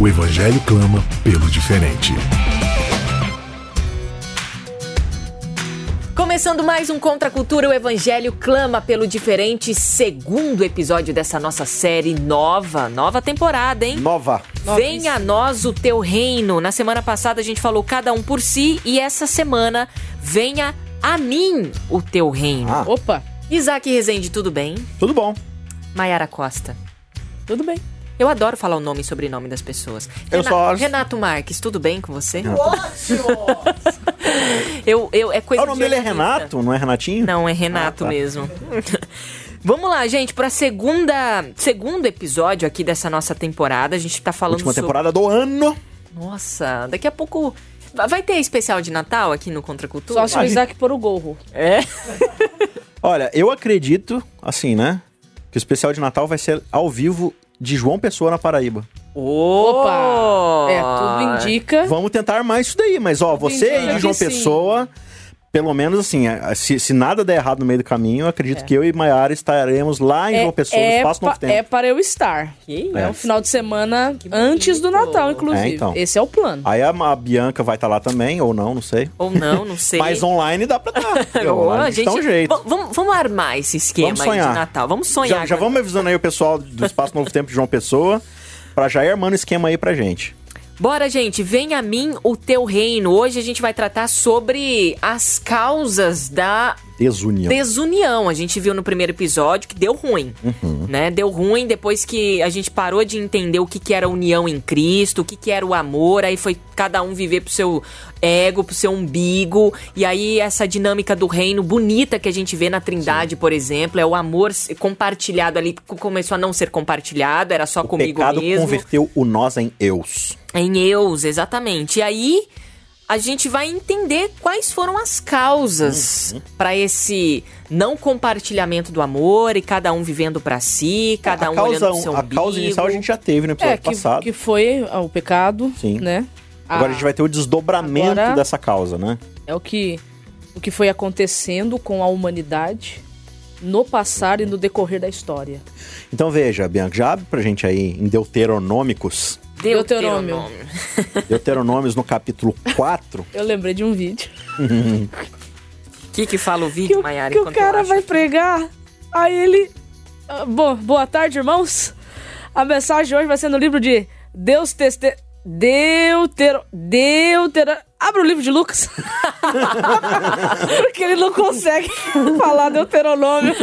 o Evangelho clama pelo diferente. Começando mais um Contra a Cultura, o Evangelho clama pelo diferente, segundo episódio dessa nossa série nova, nova temporada, hein? Nova. Venha a nós o teu reino. Na semana passada a gente falou cada um por si e essa semana venha a mim o teu reino. Ah. Opa, Isaac Rezende, tudo bem? Tudo bom. Maiara Costa. tudo bem. Eu adoro falar o nome e sobrenome das pessoas. Eu Rena- só acho- Renato Marques, tudo bem com você? eu, eu, é coisa Ah, o nome de dele é. Renato, não é Renatinho? Não, é Renato Ah, tá. mesmo. Vamos lá, gente, para segunda segundo episódio aqui dessa nossa temporada. A gente tá falando Última sobre... temporada do ano. Nossa, daqui a pouco vai ter especial de Natal aqui no Contra a Cultura? Só se o Isaac pôr o gorro. É. Olha, eu acredito, assim, né? Que o especial de Natal vai ser ao vivo de João Pessoa na Paraíba. Opa! É, tudo indica. Vamos tentar armar isso daí, mas ó, você aí de João. Pessoa, pelo menos assim, a- se, se nada der errado no meio do caminho, eu acredito que eu e Maiara estaremos lá em João Pessoa, no Espaço pa- Novo Tempo. é para eu estar. Que É É. um final de semana Que antes do bonito. Natal, inclusive. É, então. Esse é o plano. Aí a, a Bianca vai estar lá também, ou não, não sei. Ou não, não sei. Mas online dá pra estar. Online gente dá um jeito. Vamos, vamos armar esse esquema Vamos aí de. Natal. Vamos sonhar. Já, já vamos avisando aí o pessoal do Espaço Novo Tempo de João Pessoa, pra já ir armando esquema aí pra gente. Bora, gente, vem a mim o teu reino. Hoje a gente vai tratar sobre as causas da Desunião. desunião. A gente viu no primeiro episódio que deu ruim, Uhum. né? Deu ruim depois que a gente parou de entender o que, que era união em Cristo, o que, que era o amor. Aí foi cada um viver pro seu ego, pro seu umbigo. E aí essa dinâmica do reino bonita que a gente vê na Trindade, por exemplo, é o amor compartilhado ali começou a não ser compartilhado, era só O comigo pecado mesmo. converteu o nós em eus. Em Eus, exatamente. E aí a gente vai entender quais foram as causas Uhum. pra esse não compartilhamento do amor e cada um vivendo pra si, cada a um causa, olhando pro seu a umbigo. causa inicial a gente já teve no episódio É, que, passado. que foi o pecado, Sim. né? Agora Ah, a gente vai ter o desdobramento Agora- dessa causa, né? É o que, o que foi acontecendo com a humanidade no passar e no decorrer da história. Então veja, Bianca, já abre pra gente aí em Deuteronômicos. Deuteronômio. Deuteronômios no capítulo 4. Eu lembrei de um vídeo. O que que fala o vídeo, o- Maiara? que o cara vai pregar, aí ele... Ah, Bom, boa tarde, irmãos. A mensagem hoje vai ser no livro de Deus Teste... Deutero... Deutero... Abre o livro de Lucas. Porque ele não consegue falar Deuteronômio.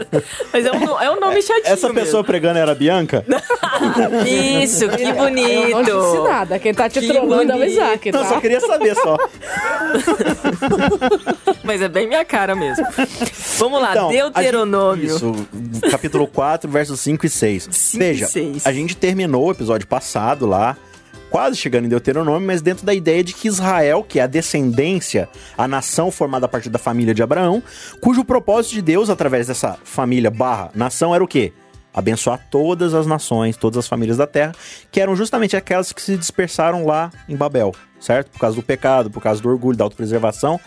Mas é um, é um nome chatinho Essa pessoa pregando era a Bianca? mesmo. Isso, que Eu não disse bonito. nada. Quem tá te Que trollando é o bonito. Isaac, Não, tá? só queria saber só. Mas é bem minha cara mesmo. Vamos lá, Então, a Deuteronômio. gente- isso, capítulo 4, versos 5 e 6. Cinco e Veja, seis. a gente terminou o episódio passado lá, quase chegando em Deuteronômio, mas dentro da ideia de que Israel, que é a descendência, a nação formada a partir da família de Abraão, cujo propósito de Deus, através dessa família barra nação, era o quê? Abençoar todas as nações, todas as famílias da terra, que eram justamente aquelas que se dispersaram lá em Babel, certo? Por causa do pecado, por causa do orgulho, da autopreservação.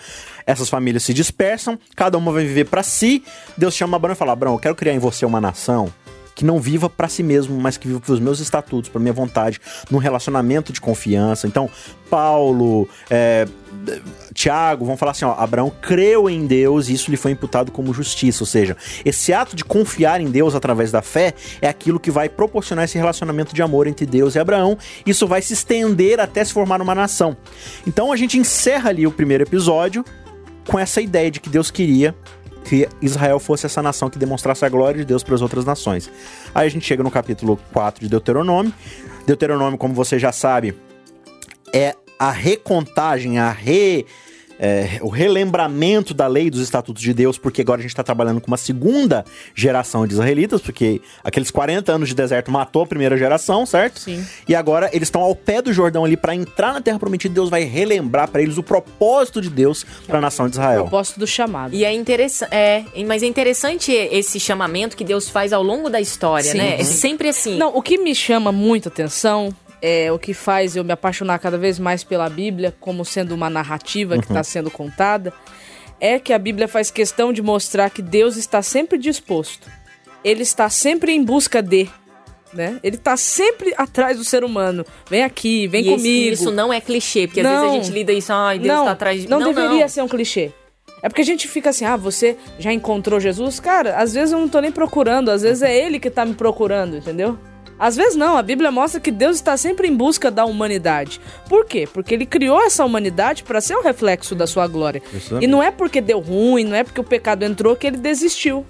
Essas famílias se dispersam, cada uma vai viver para si. Deus chama Abraão e fala: Abraão, eu quero criar em você uma nação que não viva para si mesmo, mas que viva para os meus estatutos, para minha vontade, num relacionamento de confiança. Então, Paulo, é, Tiago vão falar assim: ó, Abraão creu em Deus e isso lhe foi imputado como justiça. Ou seja, esse ato de confiar em Deus através da fé é aquilo que vai proporcionar esse relacionamento de amor entre Deus e Abraão. Isso vai se estender até se formar uma nação. Então a gente encerra ali o primeiro episódio com essa ideia de que Deus queria que Israel fosse essa nação que demonstrasse a glória de Deus para as outras nações. Aí a gente chega no capítulo 4 de Deuteronômio. Deuteronômio, como você já sabe, é a recontagem, a re é, o relembramento da lei dos estatutos de Deus, porque agora a gente está trabalhando com uma segunda geração de israelitas, porque aqueles 40 anos de deserto matou a primeira geração, certo? Sim. E agora eles estão ao pé do Jordão ali para entrar na Terra Prometida. Deus vai relembrar para eles o propósito de Deus para a nação de Israel. Propósito do chamado. E é interessante, é, mas é interessante esse chamamento que Deus faz ao longo da história, Sim. né? É sempre assim. Não, o que me chama muito atenção é o que faz eu me apaixonar cada vez mais pela Bíblia, como sendo uma narrativa que está sendo contada, é que a Bíblia faz questão de mostrar que Deus está sempre disposto. Ele está sempre em busca de. Né? Ele está sempre atrás do ser humano. Vem aqui, vem E esse- comigo. isso não é clichê, porque às Não. vezes a gente lida isso, ai, Deus não, tá atrás de não, mim. deveria ser um clichê. É porque a gente fica assim, ah, você já encontrou Jesus? Cara, às vezes eu não tô nem procurando, às vezes é ele que tá me procurando, entendeu? Às vezes não, a Bíblia mostra que Deus está sempre em busca da humanidade. Por quê? Porque ele criou essa humanidade para ser o reflexo da sua glória. Exatamente. E não é porque deu ruim, não é porque o pecado entrou que ele desistiu.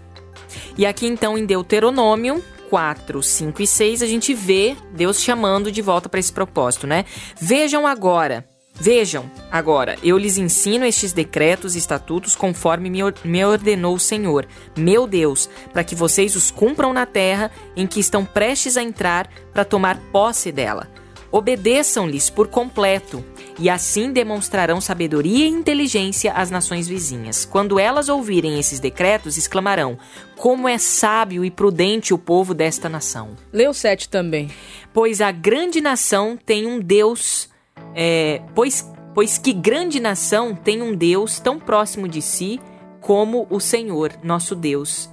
E aqui então em Deuteronômio 4, 5 e 6 a gente vê Deus chamando de volta para esse propósito, né? Vejam agora, vejam agora, eu lhes ensino estes decretos e estatutos conforme me, or- me ordenou o Senhor, meu Deus, para que vocês os cumpram na terra em que estão prestes a entrar para tomar posse dela. Obedeçam-lhes por completo, e assim demonstrarão sabedoria e inteligência às nações vizinhas. Quando elas ouvirem esses decretos, exclamarão: Como é sábio e prudente o povo desta nação! O 7 também. Pois a grande nação tem um Deus. É, pois, pois que grande nação tem um Deus tão próximo de si como o Senhor, nosso Deus.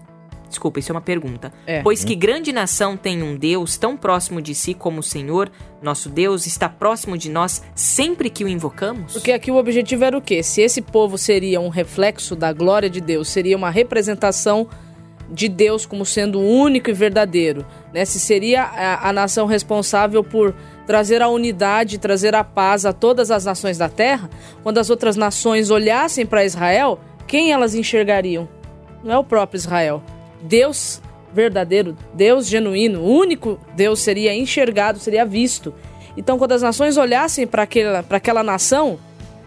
Desculpa, isso é uma pergunta. É. Pois que grande nação tem um Deus tão próximo de si como o Senhor, nosso Deus, está próximo de nós sempre que o invocamos? Porque aqui o objetivo era o quê? Se esse povo seria um reflexo da glória de Deus, seria uma representação de Deus como sendo único e verdadeiro, né? Se seria a, a nação responsável por trazer a unidade, trazer a paz a todas as nações da terra, quando as outras nações olhassem para Israel, quem elas enxergariam? Não é o próprio Israel. Deus verdadeiro, Deus genuíno, único Deus seria enxergado, seria visto. Então, quando as nações olhassem para aquela, aquela nação,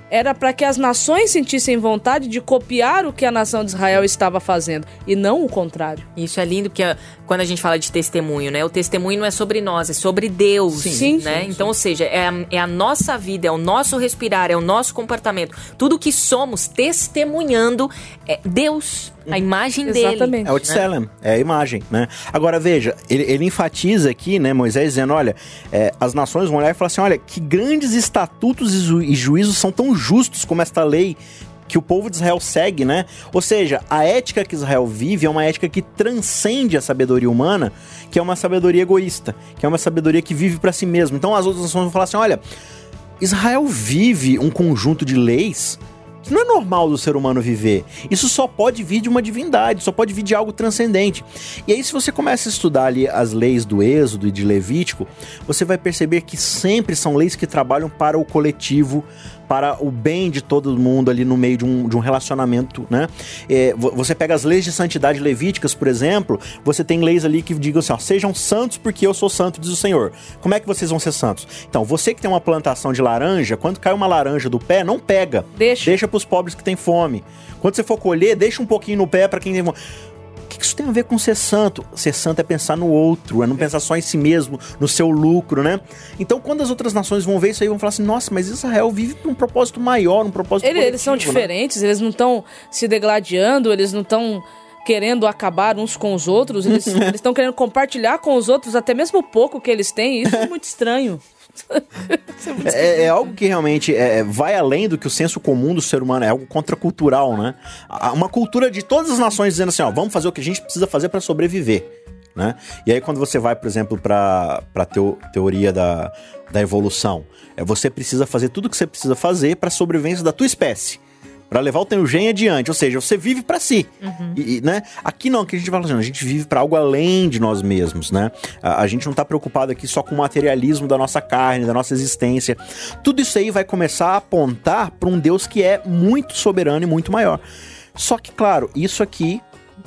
era para que as nações sentissem vontade de copiar o que a nação de Israel estava fazendo, e não o contrário. Isso é lindo, porque quando a gente fala de testemunho, né? O testemunho não é sobre nós, é sobre Deus, Sim. né? Sim, sim, então, ou seja, é a, é a nossa vida, é o nosso respirar, é o nosso comportamento. Tudo que somos testemunhando é Deus, a imagem dele. Exatamente. É o Tselem, é a imagem, né? Agora veja, ele, ele enfatiza aqui, né, Moisés, dizendo: olha, é, as nações vão olhar e falar assim: olha, que grandes estatutos e, ju- e juízos são tão justos como esta lei que o povo de Israel segue, né? Ou seja, a ética que Israel vive é uma ética que transcende a sabedoria humana, que é uma sabedoria egoísta, que é uma sabedoria que vive para si mesmo. Então as outras nações vão falar assim: olha, Israel vive um conjunto de leis não é normal do ser humano viver. Isso só pode vir de uma divindade, só pode vir de algo transcendente. E aí, se você começa a estudar ali as leis do Êxodo e de Levítico, você vai perceber que sempre são leis que trabalham para o coletivo, para o bem de todo mundo ali no meio de um, de um relacionamento, né? É, vo- você pega as leis de santidade levíticas, por exemplo, você tem leis ali que digam assim, ó, sejam santos porque eu sou santo, diz o Senhor. Como é que vocês vão ser santos? Então, você que tem uma plantação de laranja, quando cai uma laranja do pé, não pega. Deixa. Deixa pros pobres que têm fome. Quando você for colher, deixa um pouquinho no pé para quem tem fome. O que que isso tem a ver com ser santo? Ser santo é pensar no outro, é não pensar só em si mesmo, no seu lucro, né? Então, quando as outras nações vão ver isso aí, vão falar assim: nossa, mas Israel vive pra um propósito maior, um propósito Ele- eles são coletivo, né? diferentes, eles não estão se degladiando, eles não estão querendo acabar uns com os outros, eles estão querendo compartilhar com os outros até mesmo o pouco que eles têm. Isso é muito estranho. É, é algo que realmente é, vai além do que o senso comum do ser humano, é algo contracultural, né? Uma cultura de todas as nações dizendo assim, ó, vamos fazer o que a gente precisa fazer para sobreviver, né? E aí quando você vai, por exemplo, para para teo, teoria da, da evolução, é você precisa fazer tudo o que você precisa fazer para sobrevivência da tua espécie. Pra levar o teu gene adiante, ou seja, você vive pra si, E- e, né? Aqui não, aqui a gente fala assim, a gente vive pra algo além de nós mesmos, né? A, a gente não tá preocupado aqui só com o materialismo da nossa carne, da nossa existência. Tudo isso aí vai começar a apontar pra um Deus que é muito soberano e muito maior. Só que, claro, isso aqui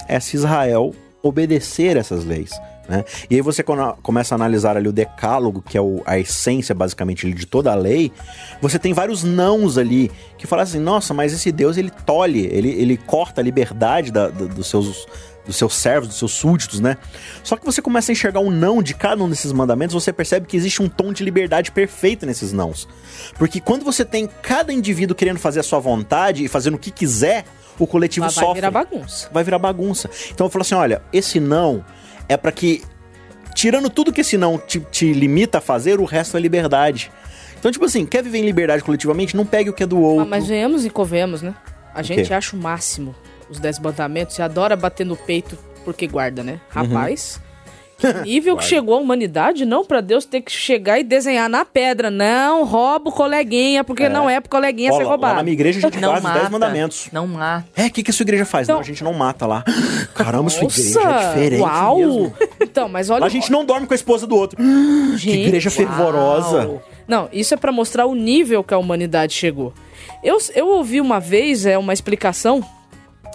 é se Israel obedecer essas leis. Né? E aí você começa a analisar ali o decálogo, que é o, a essência basicamente de toda a lei, você tem vários nãos ali que falam assim, nossa, mas esse Deus ele tolhe, ele, ele corta a liberdade da, da, dos seus dos seus servos, dos seus súditos, né? Só que você começa a enxergar um não de cada um desses mandamentos, você percebe que existe um tom de liberdade perfeito nesses nãos. Porque quando você tem cada indivíduo querendo fazer a sua vontade e fazendo o que quiser, o coletivo Mas sofre. vai virar bagunça. Vai virar bagunça. Então eu falo assim: olha, esse não é para que, tirando tudo que esse não te, te limita a fazer, o resto é liberdade. Então, tipo assim, quer viver em liberdade coletivamente? Não pegue o que é do outro. Ah, mas venhamos e convenhamos, né? A gente acha o máximo os dez mandamentos e adora bater no peito porque guarda, né? Uhum. Rapaz, que nível que chegou a humanidade, não pra Deus ter que chegar e desenhar na pedra. Não, rouba o coleguinha, porque não é pro coleguinha Ó, ser roubado. Lá na minha igreja a gente Não faz os 10 mata. mandamentos. Não mata. É, o que, que a sua igreja faz? Então- não, a gente não mata lá. Caramba, sua igreja é Nossa, diferente uau! mesmo. Então, mas olha... Lá a gente não dorme com a esposa do outro. que Gente, igreja fervorosa. Uau. Não, isso é pra mostrar o nível que a humanidade chegou. Eu, eu ouvi uma vez é uma explicação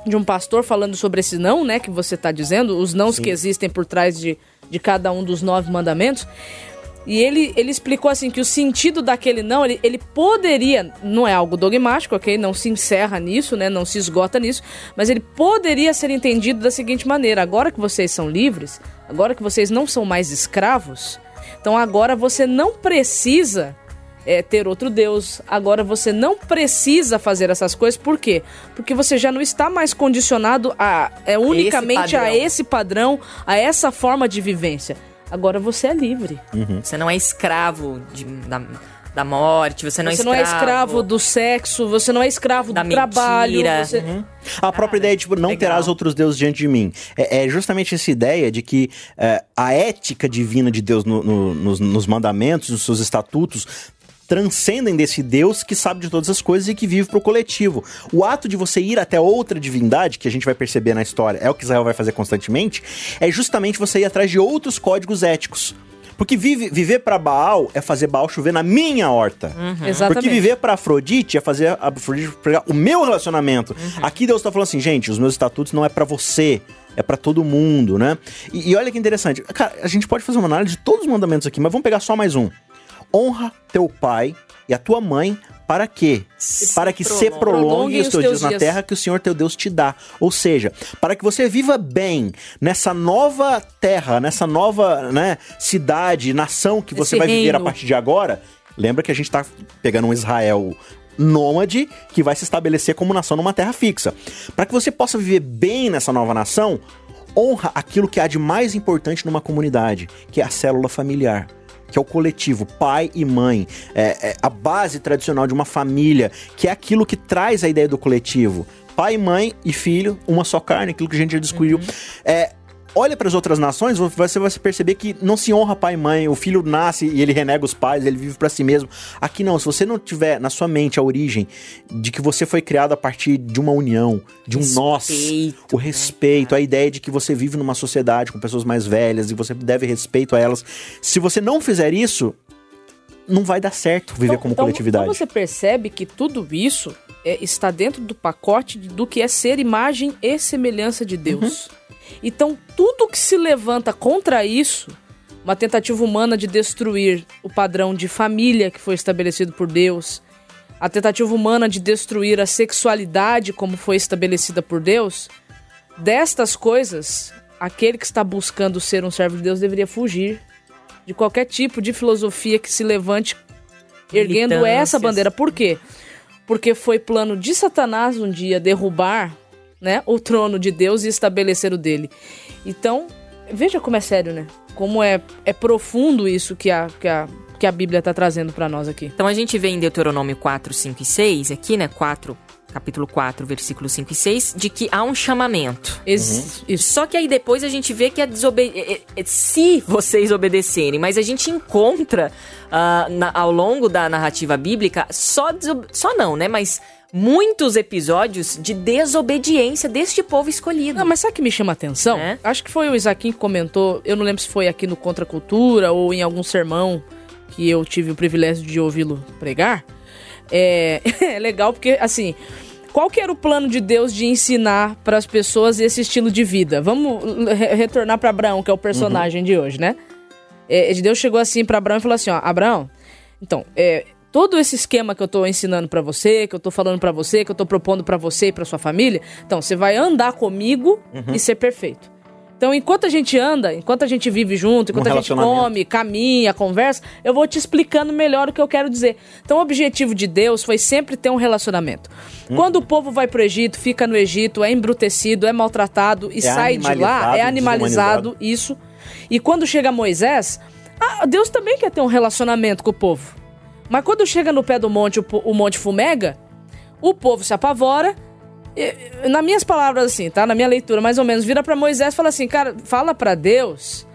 de um pastor falando sobre esse não, né, que você tá dizendo, os nãos que existem por trás de, de cada um dos nove mandamentos. E ele, ele explicou assim que o sentido daquele não, ele, ele poderia, não é algo dogmático, ok? Não se encerra nisso, né? Não se esgota nisso, mas ele poderia ser entendido da seguinte maneira: agora que vocês são livres, agora que vocês não são mais escravos, então agora você não precisa é, ter outro Deus. Agora você não precisa fazer essas coisas. Por quê? Porque você já não está mais condicionado a é unicamente a padrão. esse padrão, a essa forma de vivência. Agora você é livre. Você não é escravo de- da, da morte, você não você é não escravo. é escravo do sexo, você não é escravo Da do trabalho. mentira. você- A própria ideia de tipo, não legal. terás outros deuses diante de mim. É, é justamente essa ideia de que é, a ética divina de Deus no- no- nos, nos mandamentos, nos seus estatutos, transcendem desse Deus que sabe de todas as coisas e que vive pro coletivo. O ato de você ir até outra divindade, que a gente vai perceber na história, é o que Israel vai fazer constantemente, é justamente você ir atrás de outros códigos éticos. Porque vive- viver pra Baal é fazer Baal chover na minha horta. Exatamente. Porque viver pra Afrodite é fazer a Afrodite pegar o meu relacionamento. Aqui Deus tá falando assim, gente, os meus estatutos não é pra você, é pra todo mundo, né? E, e olha que interessante. Cara, a gente pode fazer uma análise de todos os mandamentos aqui, mas vamos pegar só mais um. Honra teu pai e a tua mãe para quê? Para que se prolongue. os teus dias na terra que o Senhor teu Deus te dá. Ou seja, para que você viva bem nessa nova terra, nessa nova né, cidade, nação que você Esse vai viver a reino. partir de agora. Lembra que a gente tá pegando um Israel nômade que vai se estabelecer como nação numa terra fixa. Para que você possa viver bem nessa nova nação, honra aquilo que há de mais importante numa comunidade, que é a célula familiar. Que é o coletivo, pai e mãe, é, é a base tradicional de uma família, que é aquilo que traz a ideia do coletivo. Pai, mãe e filho, uma só carne, aquilo que a gente já discutiu. É, olha para as outras nações, você vai perceber que não se honra pai e mãe, o filho nasce e ele renega os pais, ele vive para si mesmo. Aqui não, se você não tiver na sua mente a origem de que você foi criado a partir de uma união, de um nós, Respeito, o respeito, a ideia de que você vive numa sociedade com pessoas mais velhas e você deve respeito a elas. Se você não fizer isso, não vai dar certo viver Então- como então- coletividade. Então você percebe que tudo isso é, está dentro do pacote do que é ser imagem e semelhança de Deus. Então tudo que se levanta contra isso, uma tentativa humana de destruir o padrão de família que foi estabelecido por Deus, a tentativa humana de destruir a sexualidade como foi estabelecida por Deus, destas coisas, aquele que está buscando ser um servo de Deus deveria fugir de qualquer tipo de filosofia que se levante erguendo essa bandeira. Por quê? Porque foi plano de Satanás um dia derrubar né, o trono de Deus e estabelecer o dele. Então, veja como é sério, né? Como é, é profundo isso que a, que a, que a Bíblia está trazendo para nós aqui. Então a gente vê em Deuteronômio 4, 5 e 6, aqui, né? 4, capítulo 4, versículo 5 e 6, de que há um chamamento. Ex- Isso. Só que aí depois a gente vê que é desobediência. Se vocês obedecerem, mas a gente encontra ah, na- ao longo da narrativa bíblica só, só não, né? Mas muitos episódios de desobediência deste povo escolhido. Não, mas sabe o que me chama a atenção? É? Acho que foi o Isaquim que comentou, eu não lembro se foi aqui no Contra a Cultura ou em algum sermão que eu tive o privilégio de ouvi-lo pregar. É, é legal porque, assim, qual que era o plano de Deus de ensinar para as pessoas esse estilo de vida? Vamos re retornar para Abraão, que é o personagem uhum. de hoje, né? É, Deus chegou assim para Abraão e falou assim: ó, Abraão, então, é, todo esse esquema que eu tô ensinando para você, que eu tô falando para você, que eu tô propondo para você e para sua família, então você vai andar comigo uhum. e ser perfeito. Então, enquanto a gente anda, enquanto a gente vive junto, enquanto um a gente come, caminha, conversa, eu vou te explicando melhor o que eu quero dizer. Então, o objetivo de Deus foi sempre ter um relacionamento. Hum. Quando o povo vai pro Egito, fica no Egito, é embrutecido, é maltratado e é sai de lá, é animalizado, isso. E quando chega Moisés, ah, Deus também quer ter um relacionamento com o povo. Mas quando chega no pé do monte, o, o monte fumega, o povo se apavora nas minhas palavras assim, tá? Na minha leitura, mais ou menos, vira para Moisés e fala assim, cara, fala para Deus.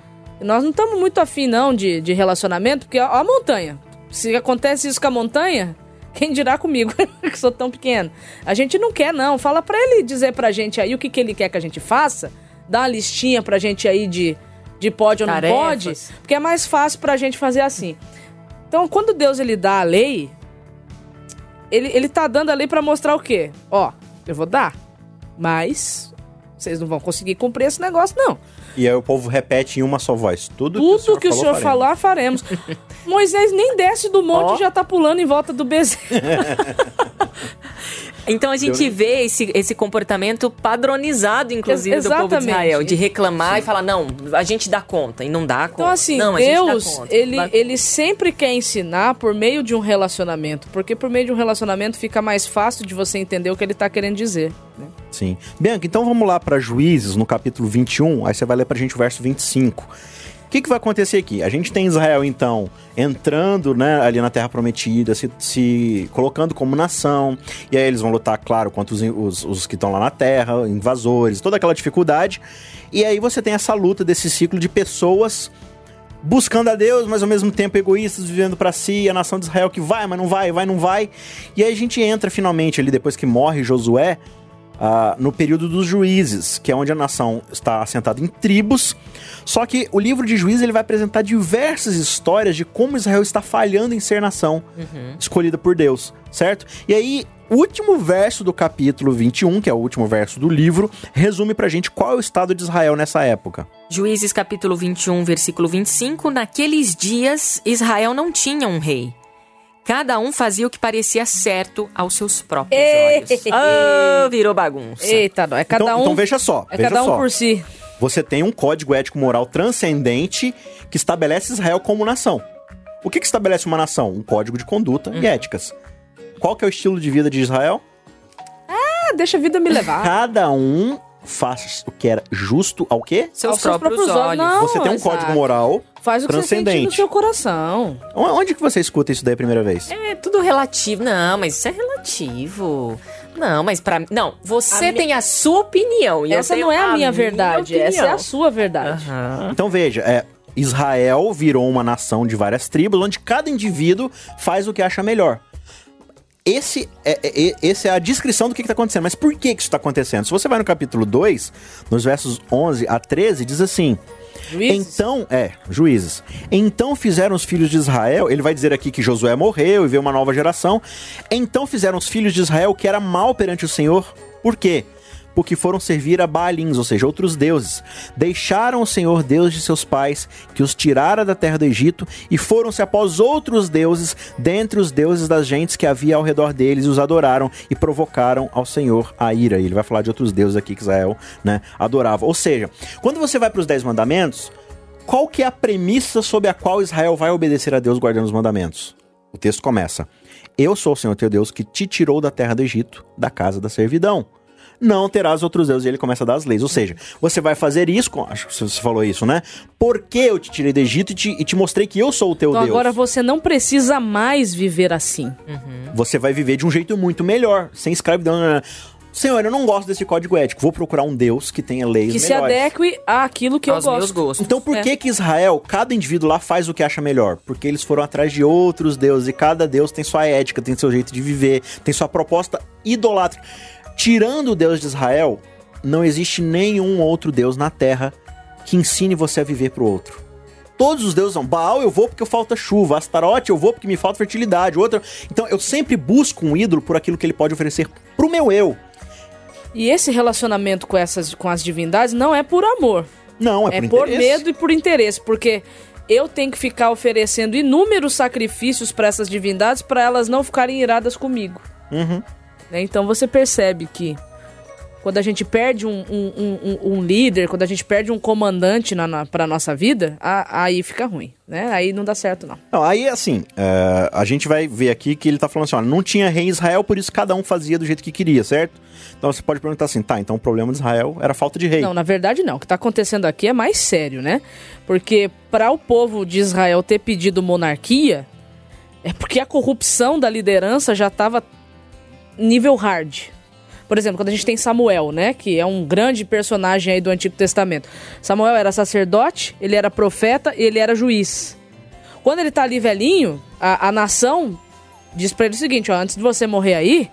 Nós não estamos muito afim não de, de relacionamento, porque ó, a montanha. Se acontece isso com a montanha, quem dirá comigo, que sou tão pequeno. A gente não quer não. Fala para ele dizer pra gente aí o que, que ele quer que a gente faça. Dá uma listinha pra gente aí de de pode ou não Tarefas. pode, porque é mais fácil pra gente fazer assim. Então, quando Deus ele dá a lei, ele, ele tá dando a lei para mostrar o quê? Ó, eu vou dar. Mas vocês não vão conseguir cumprir esse negócio, não. E aí o povo repete em uma só voz. Tudo, Tudo que o senhor, que o senhor falar, faremos. Moisés nem desce do monte oh. e já tá pulando em volta do bezerro. Então a gente vê esse, esse comportamento padronizado, inclusive, Ex do povo de Israel, de reclamar Sim. e falar, não, a gente dá conta, e não dá conta. Então, assim, não, Deus, conta, ele, ele sempre quer ensinar por meio de um relacionamento, porque por meio de um relacionamento fica mais fácil de você entender o que ele está querendo dizer. Né? Sim. Bianca, então vamos lá para Juízes, no capítulo 21, aí você vai ler para a gente o verso 25 que, que vai acontecer aqui? A gente tem Israel, então, entrando né, ali na Terra Prometida, se, se colocando como nação, e aí eles vão lutar, claro, contra os, os, os que estão lá na Terra, invasores, toda aquela dificuldade. E aí você tem essa luta desse ciclo de pessoas buscando a Deus, mas ao mesmo tempo egoístas, vivendo para si, a nação de Israel que vai, mas não vai, vai, não vai. E aí a gente entra finalmente ali, depois que morre Josué, uh, no período dos juízes, que é onde a nação está assentada em tribos. Só que o livro de juízes ele vai apresentar diversas histórias de como Israel está falhando em ser nação uhum. escolhida por Deus, certo? E aí, o último verso do capítulo 21, que é o último verso do livro, resume pra gente qual é o estado de Israel nessa época. Juízes capítulo 21, versículo 25, naqueles dias Israel não tinha um rei Cada um fazia o que parecia certo aos seus próprios olhos. oh, virou bagunça. Eita, não. É cada então, um. Então veja só. É veja cada um só. por si. Você tem um código ético moral transcendente que estabelece Israel como nação. O que, que estabelece uma nação? Um código de conduta hum. e éticas. Qual que é o estilo de vida de Israel? Ah, deixa a vida me levar. Cada um faz o que era justo ao quê? Seus, seus próprios, próprios olhos. Não, você tem um exato. código moral Faz o que você sente no seu coração. Onde que você escuta isso daí a primeira vez? É tudo relativo. Não, mas isso é relativo. Não, mas para não, você a tem minha... a sua opinião. E essa não é a, minha verdade, minha essa é a sua verdade. Uhum. Então veja, é, Israel virou uma nação de várias tribos, onde cada indivíduo faz o que acha melhor. Esse é, é, é esse é a descrição do que está acontecendo. Mas por que, que isso está acontecendo? Se você vai no capítulo 2, nos versos 11 a 13, diz assim: Juízes? Então, é, juízes. Então fizeram os filhos de Israel, ele vai dizer aqui que Josué morreu e veio uma nova geração. Então fizeram os filhos de Israel que era mal perante o Senhor. Por quê? Porque foram servir a Baalins, ou seja, outros deuses. Deixaram o Senhor Deus de seus pais, que os tirara da terra do Egito, e foram-se após outros deuses, dentre os deuses das gentes que havia ao redor deles, e os adoraram e provocaram ao Senhor a ira. E ele vai falar de outros deuses aqui que Israel né, adorava. Ou seja, quando você vai para os Dez Mandamentos, qual que é a premissa sob a qual Israel vai obedecer a Deus guardando os mandamentos? O texto começa: Eu sou o Senhor teu Deus que te tirou da terra do Egito, da casa da servidão não terás outros deuses. E ele começa a dar as leis. Ou seja, você vai fazer isso, acho que você falou isso, né? Porque eu te tirei do Egito e te, e te mostrei que eu sou o teu então, Deus. Agora você não precisa mais viver assim. Uhum. Você vai viver de um jeito muito melhor, sem escravidão. Né? Senhor, eu não gosto desse código ético. Vou procurar um Deus que tenha leis que melhores. se adeque àquilo que Aos eu gosto. Gostos. Então por é. que que Israel, cada indivíduo lá faz o que acha melhor? Porque eles foram atrás de outros deuses e cada deus tem sua ética, tem seu jeito de viver, tem sua proposta idolátrica. Tirando o Deus de Israel, não existe nenhum outro Deus na Terra que ensine você a viver para o outro. todos os deuses não. Baal eu vou porque falta chuva, Astarote eu vou porque me falta fertilidade, outro. Então eu sempre busco um ídolo por aquilo que ele pode oferecer pro meu eu. E esse relacionamento com essas com as divindades não é por amor. Não, é, É por, por medo e por interesse, porque eu tenho que ficar oferecendo inúmeros sacrifícios para essas divindades para elas não ficarem iradas comigo. Uhum. Né? Então você percebe que quando a gente perde um, um- um- um- líder, quando a gente perde um comandante na, na, pra nossa vida, a- aí fica ruim, né? Aí não dá certo, não. Não, aí assim, é, a gente vai ver aqui que ele tá falando assim, olha, não tinha rei em Israel, por isso cada um fazia do jeito que queria, certo? Então você pode perguntar assim, tá, então o problema de Israel era falta de rei. Não, na verdade não. O que tá acontecendo aqui é mais sério, né? Porque para o povo de Israel ter pedido monarquia, é porque a corrupção da liderança já tava nível hard. Por exemplo, quando a gente tem Samuel, né, que é um grande personagem aí do Antigo Testamento. Samuel era sacerdote, ele era profeta e ele era juiz. Quando ele tá ali velhinho, a, a nação diz pra ele o seguinte, ó, antes de você morrer aí,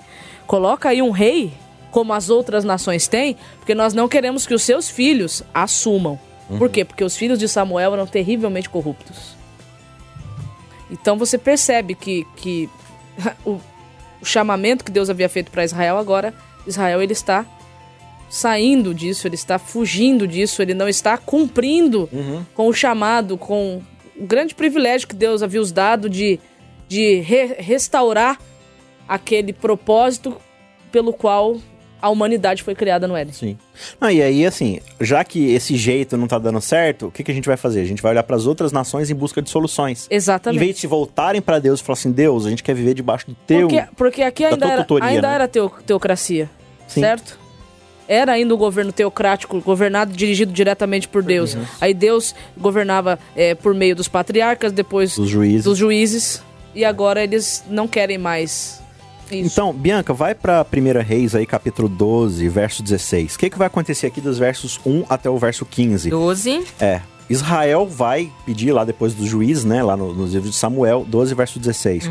coloca aí um rei, como as outras nações têm, porque nós não queremos que os seus filhos assumam. Por quê? Porque os filhos de Samuel eram terrivelmente corruptos. Então você percebe que, que o, o chamamento que Deus havia feito para Israel agora, Israel ele está saindo disso, ele está fugindo disso, ele não está cumprindo com o chamado, com o grande privilégio que Deus havia os dado de, de re- restaurar aquele propósito pelo qual a humanidade foi criada no Éden. Sim. Ah, e aí, assim, já que esse jeito não tá dando certo, o que, que a gente vai fazer? A gente vai olhar para as outras nações em busca de soluções. Em Exatamente. vez de se voltarem para Deus e falar assim, Deus, a gente quer viver debaixo do teu. Porque, porque aqui da ainda era, tutoria, ainda né? era teo- teocracia, Sim. certo? Era ainda um governo teocrático, governado, dirigido diretamente por Deus. Aí Deus governava é, por meio dos patriarcas, depois Dos juízes. dos juízes, e agora eles não querem mais isso. Então, Bianca, vai pra 1 Reis aí, capítulo 12, verso 16. O que, que vai acontecer aqui dos versos 1 até o verso 15? 12. É. Israel vai pedir lá depois do juiz, né? Lá no- nos livros de Samuel, 12, verso 16.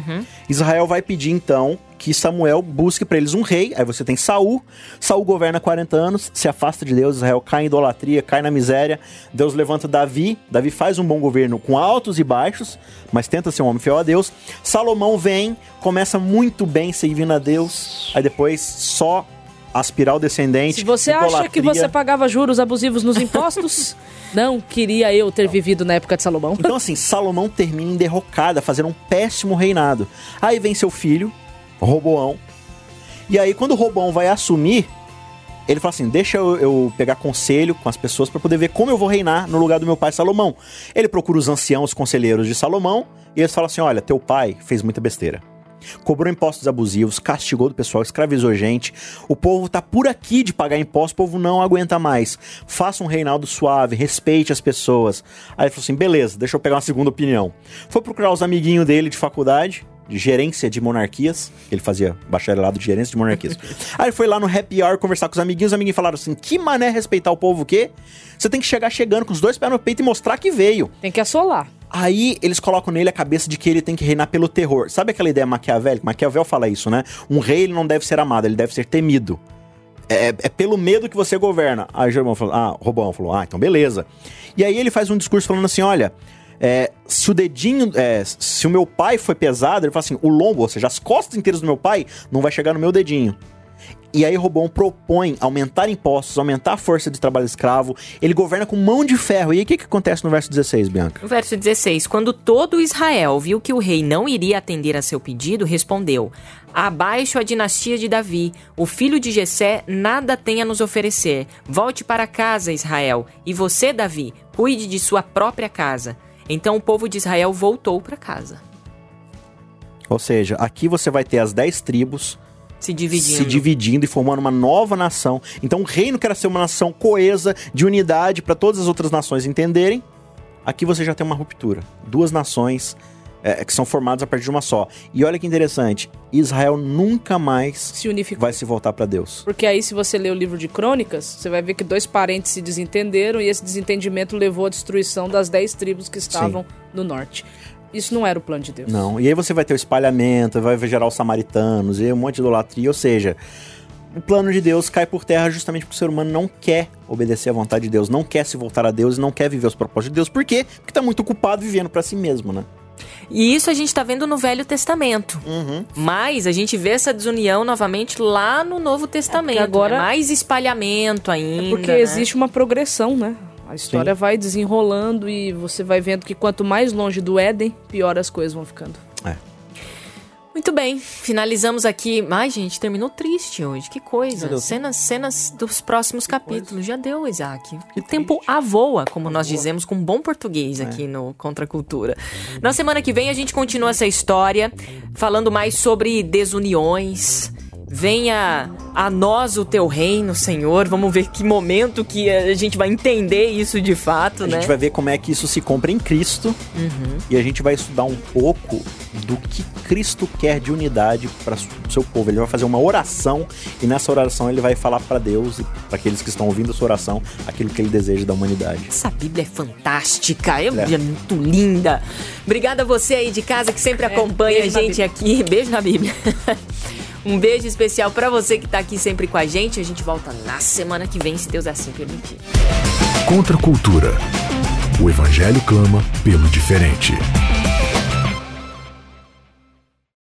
Israel vai pedir então que Samuel busque pra eles um rei. Aí você tem Saul. Saul governa 40 anos, se afasta de Deus. Israel cai em idolatria, cai na miséria. Deus levanta Davi. Davi faz um bom governo com altos e baixos, mas tenta ser um homem fiel a Deus. Salomão vem, começa muito bem servindo a Deus. Aí depois só aspirar o descendente. Se você acha que idolatria. você pagava juros abusivos nos impostos, não queria eu ter vivido na época de Salomão. Então, assim, Salomão termina em derrocada, fazendo um péssimo reinado. Aí vem seu filho, Roboão. E aí, quando o Roboão vai assumir, ele fala assim: deixa eu, eu pegar conselho com as pessoas para poder ver como eu vou reinar no lugar do meu pai Salomão. Ele procura os anciãos conselheiros de Salomão e eles falam assim: olha, teu pai fez muita besteira. Cobrou impostos abusivos, castigou do pessoal, escravizou gente. O povo tá por aqui de pagar impostos, o povo não aguenta mais. Faça um reinado suave, respeite as pessoas. Aí ele falou assim: beleza, deixa eu pegar uma segunda opinião. Foi procurar os amiguinhos dele de faculdade, de gerência de monarquias. Ele fazia bacharelado de gerência de monarquias. Aí ele foi lá no happy hour conversar com os amiguinhos. Os amiguinhos falaram assim: que mané respeitar o povo o quê? Você tem que chegar chegando com os dois pés no peito e mostrar que veio. Tem que assolar. Aí eles colocam nele a cabeça de que ele tem que reinar pelo terror. Sabe aquela ideia maquiavélica? Maquiavel fala isso, né? Um rei ele não deve ser amado, ele deve ser temido. É, é pelo medo que você governa. Aí Jeromão falou, ah, Robão falou, ah, então beleza. E aí ele faz um discurso falando assim, olha, é, se o dedinho, é, se o meu pai foi pesado, ele fala assim, o lombo, ou seja, as costas inteiras do meu pai não vai chegar no meu dedinho. E aí Robão propõe aumentar impostos, aumentar a força de trabalho escravo. Ele governa com mão de ferro. E aí o que, que acontece no verso 16, Bianca? No verso 16, quando todo Israel viu que o rei não iria atender a seu pedido, respondeu: Abaixo a dinastia de Davi, o filho de Jessé nada tem a nos oferecer. Volte para casa, Israel, e você, Davi, cuide de sua própria casa. Então o povo de Israel voltou para casa, Ou seja, aqui você vai ter as 10 tribos se dividindo. se dividindo e formando uma nova nação. Então o reino que era ser uma nação coesa, de unidade, para todas as outras nações entenderem. Aqui você já tem uma ruptura. Duas nações é, que são formadas a partir de uma só. E olha que interessante, Israel nunca mais Se unificou. vai se voltar para Deus. Porque aí, se você ler o livro de Crônicas, você vai ver que dois parentes se desentenderam e esse desentendimento levou à destruição das dez tribos que estavam no norte. Isso não era o plano de Deus. Não. E aí você vai ter o espalhamento, vai gerar os samaritanos, e um monte de idolatria. Ou seja, o plano de Deus cai por terra justamente porque o ser humano não quer obedecer à vontade de Deus, não quer se voltar a Deus e não quer viver os propósitos de Deus. Por quê? Porque tá muito ocupado vivendo para si mesmo, né? E isso a gente está vendo no Velho Testamento. Uhum. Mas a gente vê essa desunião novamente lá no Novo Testamento. É agora né? mais espalhamento ainda. É porque né? existe uma progressão, né? A história Sim. vai desenrolando e você vai vendo que quanto mais longe do Éden, pior as coisas vão ficando. É. Muito bem, finalizamos aqui. Ai, gente, terminou triste hoje. Que coisa. Cenas, cenas dos próximos capítulos. Já deu, Isaac. o tempo avoa, como nós dizemos com bom português aqui no Contra Cultura. Na semana que vem a gente continua essa história, falando mais sobre desuniões. Venha a nós o teu reino, Senhor. Vamos ver que momento que a gente vai entender isso de fato, A né? gente vai ver como é que isso se compra em Cristo e a gente vai estudar um pouco do que Cristo quer de unidade para o seu povo. Ele vai fazer uma oração e nessa oração ele vai falar para Deus e para aqueles que estão ouvindo sua oração aquilo que ele deseja da humanidade. Essa Bíblia é fantástica, é, É. é muito linda. Obrigada a você aí de casa que sempre acompanha a beijo na gente aqui. Beijo na Bíblia. um beijo especial pra você que tá aqui sempre com a gente. A gente volta na semana que vem, se Deus assim permitir. Contra a cultura. O evangelho clama pelo diferente.